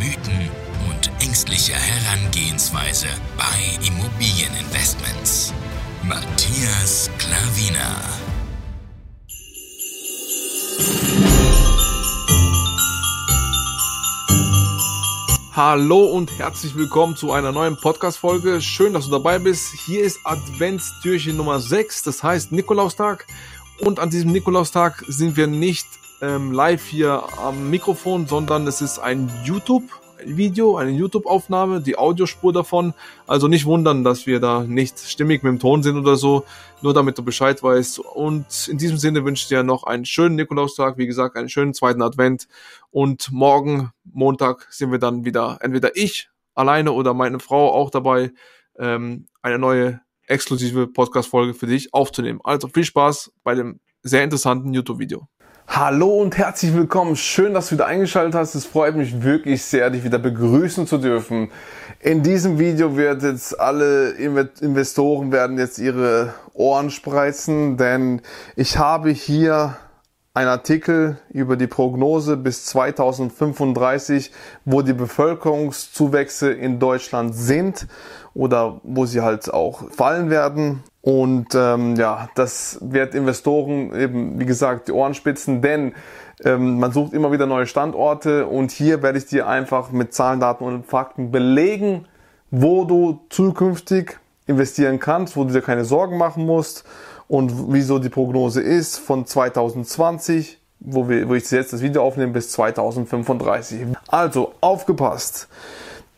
Mythen und ängstliche Herangehensweise bei Immobilieninvestments. Matthias Klavina. Hallo und herzlich willkommen zu einer neuen Podcast-Folge. Schön, dass du dabei bist. Hier ist Adventstürchen Nummer 6, das heißt Nikolaustag. Und an diesem Nikolaustag sind wir nicht ähm, live hier am Mikrofon, sondern es ist ein YouTube-Video, eine YouTube-Aufnahme, die Audiospur davon. Also nicht wundern, dass wir da nicht stimmig mit dem Ton sind oder so, nur damit du Bescheid weißt. Und in diesem Sinne wünsche ich dir noch einen schönen Nikolaustag, wie gesagt, einen schönen zweiten Advent. Und morgen, Montag, sind wir dann wieder, entweder ich alleine oder meine Frau auch dabei, ähm, eine neue exklusive Podcast-Folge für dich aufzunehmen. Also viel Spaß bei dem sehr interessanten YouTube-Video. Hallo und herzlich willkommen. Schön, dass du wieder eingeschaltet hast. Es freut mich wirklich sehr, dich wieder begrüßen zu dürfen. In diesem Video wird jetzt alle Investoren werden jetzt ihre Ohren spreizen, denn ich habe hier ein Artikel über die Prognose bis 2035, wo die Bevölkerungszuwächse in Deutschland sind oder wo sie halt auch fallen werden. Und ähm, ja, das wird Investoren eben, wie gesagt, die Ohren spitzen, denn ähm, man sucht immer wieder neue Standorte und hier werde ich dir einfach mit Zahlen, Daten und Fakten belegen, wo du zukünftig investieren kannst, wo du dir keine Sorgen machen musst und wieso die Prognose ist von 2020, wo, wir, wo ich jetzt das Video aufnehme, bis 2035. Also aufgepasst.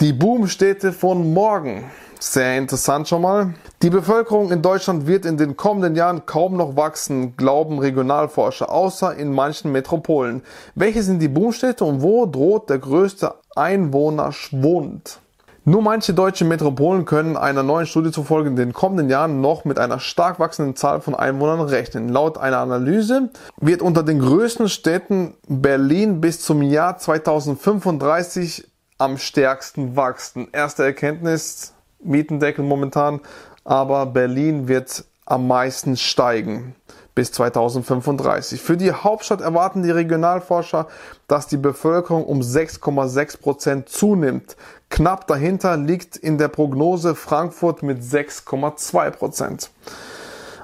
Die Boomstädte von morgen. Sehr interessant schon mal. Die Bevölkerung in Deutschland wird in den kommenden Jahren kaum noch wachsen, glauben Regionalforscher, außer in manchen Metropolen. Welche sind die Boomstädte und wo droht der größte Einwohnerschwund? Nur manche deutsche Metropolen können einer neuen Studie zufolge in den kommenden Jahren noch mit einer stark wachsenden Zahl von Einwohnern rechnen. Laut einer Analyse wird unter den größten Städten Berlin bis zum Jahr 2035 am stärksten wachsen. Erste Erkenntnis, Mietendeckel momentan, aber Berlin wird am meisten steigen bis 2035. Für die Hauptstadt erwarten die Regionalforscher, dass die Bevölkerung um 6,6 Prozent zunimmt. Knapp dahinter liegt in der Prognose Frankfurt mit 6,2 Prozent.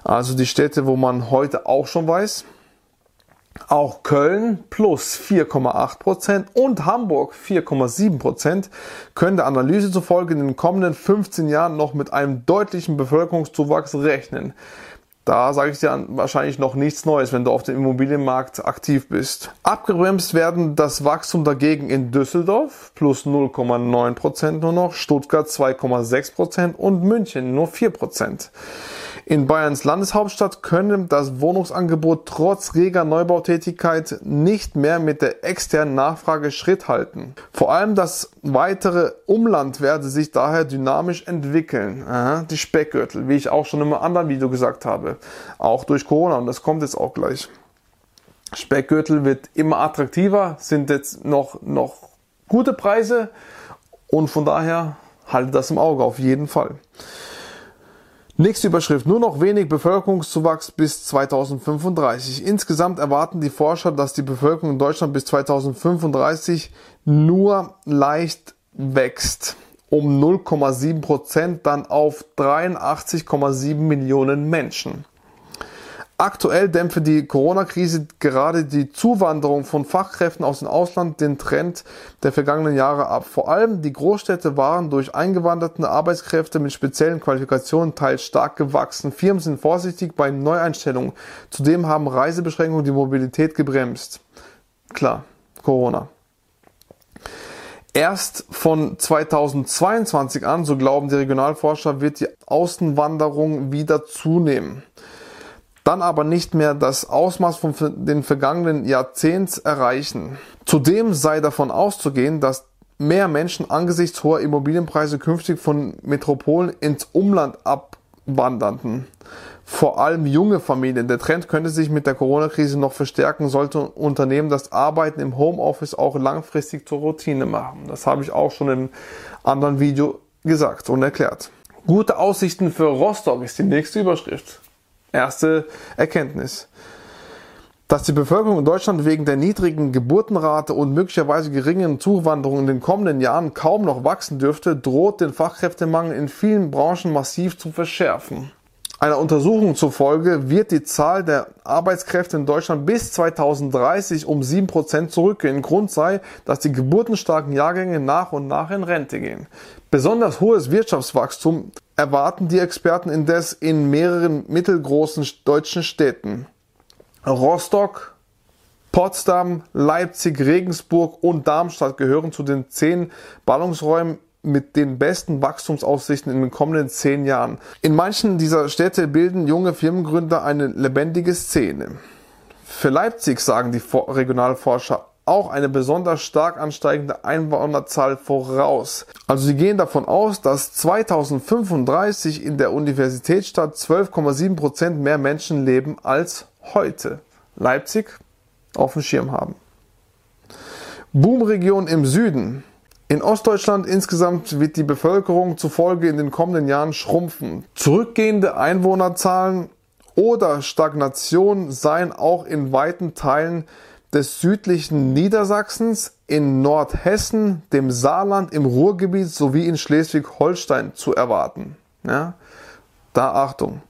Also die Städte, wo man heute auch schon weiß, auch Köln plus 4,8 Prozent und Hamburg 4,7 Prozent können der Analyse zufolge in den kommenden 15 Jahren noch mit einem deutlichen Bevölkerungszuwachs rechnen. Da sage ich dir wahrscheinlich noch nichts Neues, wenn du auf dem Immobilienmarkt aktiv bist. Abgebremst werden das Wachstum dagegen in Düsseldorf plus 0,9 Prozent nur noch, Stuttgart 2,6 Prozent und München nur 4%. In Bayerns Landeshauptstadt könne das Wohnungsangebot trotz reger Neubautätigkeit nicht mehr mit der externen Nachfrage Schritt halten. Vor allem das weitere Umland werde sich daher dynamisch entwickeln. Aha, die Speckgürtel, wie ich auch schon im anderen Video gesagt habe. Auch durch Corona und das kommt jetzt auch gleich. Speckgürtel wird immer attraktiver, sind jetzt noch, noch gute Preise und von daher halte das im Auge auf jeden Fall. Nächste Überschrift. Nur noch wenig Bevölkerungszuwachs bis 2035. Insgesamt erwarten die Forscher, dass die Bevölkerung in Deutschland bis 2035 nur leicht wächst. Um 0,7 Prozent dann auf 83,7 Millionen Menschen. Aktuell dämpfe die Corona-Krise gerade die Zuwanderung von Fachkräften aus dem Ausland den Trend der vergangenen Jahre ab. Vor allem die Großstädte waren durch eingewanderte Arbeitskräfte mit speziellen Qualifikationen teils stark gewachsen. Firmen sind vorsichtig bei Neueinstellungen. Zudem haben Reisebeschränkungen die Mobilität gebremst. Klar, Corona. Erst von 2022 an, so glauben die Regionalforscher, wird die Außenwanderung wieder zunehmen dann aber nicht mehr das Ausmaß von den vergangenen Jahrzehnts erreichen. Zudem sei davon auszugehen, dass mehr Menschen angesichts hoher Immobilienpreise künftig von Metropolen ins Umland abwanderten. Vor allem junge Familien. Der Trend könnte sich mit der Corona-Krise noch verstärken, sollte Unternehmen das Arbeiten im Homeoffice auch langfristig zur Routine machen. Das habe ich auch schon in anderen Video gesagt und erklärt. Gute Aussichten für Rostock ist die nächste Überschrift. Erste Erkenntnis. Dass die Bevölkerung in Deutschland wegen der niedrigen Geburtenrate und möglicherweise geringen Zuwanderung in den kommenden Jahren kaum noch wachsen dürfte, droht den Fachkräftemangel in vielen Branchen massiv zu verschärfen. Einer Untersuchung zufolge wird die Zahl der Arbeitskräfte in Deutschland bis 2030 um 7% zurückgehen. Grund sei, dass die geburtenstarken Jahrgänge nach und nach in Rente gehen. Besonders hohes Wirtschaftswachstum erwarten die Experten indes in mehreren mittelgroßen deutschen Städten. Rostock, Potsdam, Leipzig, Regensburg und Darmstadt gehören zu den zehn Ballungsräumen mit den besten Wachstumsaussichten in den kommenden zehn Jahren. In manchen dieser Städte bilden junge Firmengründer eine lebendige Szene. Für Leipzig sagen die Regionalforscher auch eine besonders stark ansteigende Einwohnerzahl voraus. Also sie gehen davon aus, dass 2035 in der Universitätsstadt 12,7 Prozent mehr Menschen leben als heute Leipzig auf dem Schirm haben. Boomregion im Süden. In Ostdeutschland insgesamt wird die Bevölkerung zufolge in den kommenden Jahren schrumpfen. Zurückgehende Einwohnerzahlen oder Stagnation seien auch in weiten Teilen des südlichen Niedersachsens, in Nordhessen, dem Saarland, im Ruhrgebiet sowie in Schleswig-Holstein zu erwarten. Ja, da Achtung.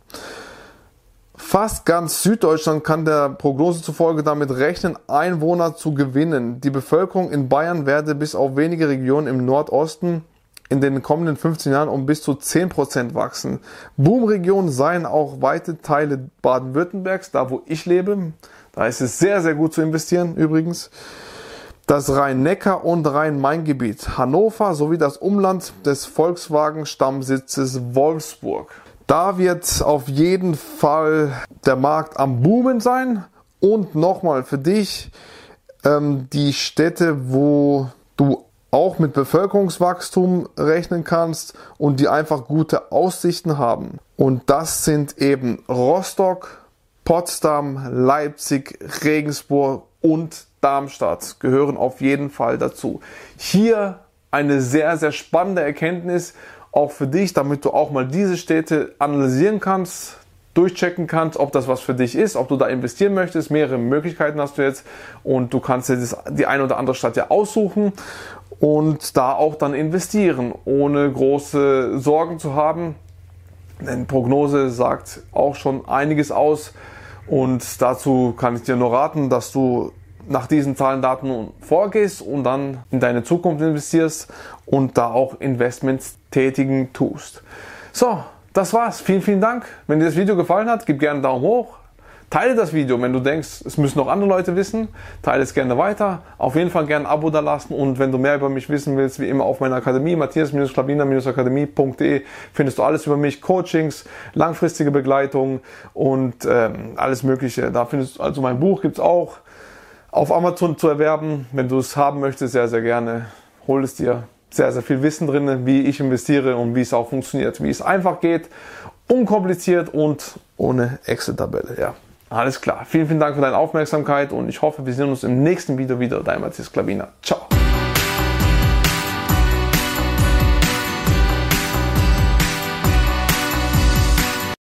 Fast ganz Süddeutschland kann der Prognose zufolge damit rechnen, Einwohner zu gewinnen. Die Bevölkerung in Bayern werde bis auf wenige Regionen im Nordosten in den kommenden 15 Jahren um bis zu 10% wachsen. Boomregionen seien auch weite Teile Baden-Württembergs, da wo ich lebe. Da ist es sehr, sehr gut zu investieren übrigens. Das Rhein-Neckar- und Rhein-Main-Gebiet, Hannover sowie das Umland des Volkswagen-Stammsitzes Wolfsburg. Da wird auf jeden Fall der Markt am Boomen sein. Und nochmal für dich, ähm, die Städte, wo du auch mit Bevölkerungswachstum rechnen kannst und die einfach gute Aussichten haben. Und das sind eben Rostock, Potsdam, Leipzig, Regensburg und Darmstadt gehören auf jeden Fall dazu. Hier eine sehr, sehr spannende Erkenntnis, auch für dich, damit du auch mal diese Städte analysieren kannst, durchchecken kannst, ob das was für dich ist, ob du da investieren möchtest. Mehrere Möglichkeiten hast du jetzt und du kannst dir die eine oder andere Stadt ja aussuchen und da auch dann investieren, ohne große Sorgen zu haben. Denn Prognose sagt auch schon einiges aus und dazu kann ich dir nur raten, dass du nach diesen Zahlen, Daten vorgehst und dann in deine Zukunft investierst und da auch Investments tätigen tust. So, das war's. Vielen, vielen Dank. Wenn dir das Video gefallen hat, gib gerne einen Daumen hoch. Teile das Video, wenn du denkst, es müssen noch andere Leute wissen. Teile es gerne weiter. Auf jeden Fall gerne ein Abo da lassen. Und wenn du mehr über mich wissen willst, wie immer auf meiner Akademie, matthias-klabiner-akademie.de, findest du alles über mich, Coachings, langfristige Begleitung und ähm, alles Mögliche. Da findest du, also mein Buch gibt's auch auf Amazon zu erwerben. Wenn du es haben möchtest, sehr, sehr gerne. Hol es dir. Sehr, sehr viel Wissen drin, wie ich investiere und wie es auch funktioniert. Wie es einfach geht, unkompliziert und ohne Excel-Tabelle. Ja, alles klar. Vielen, vielen Dank für deine Aufmerksamkeit und ich hoffe, wir sehen uns im nächsten Video wieder. Dein Matthias Klavina. Ciao.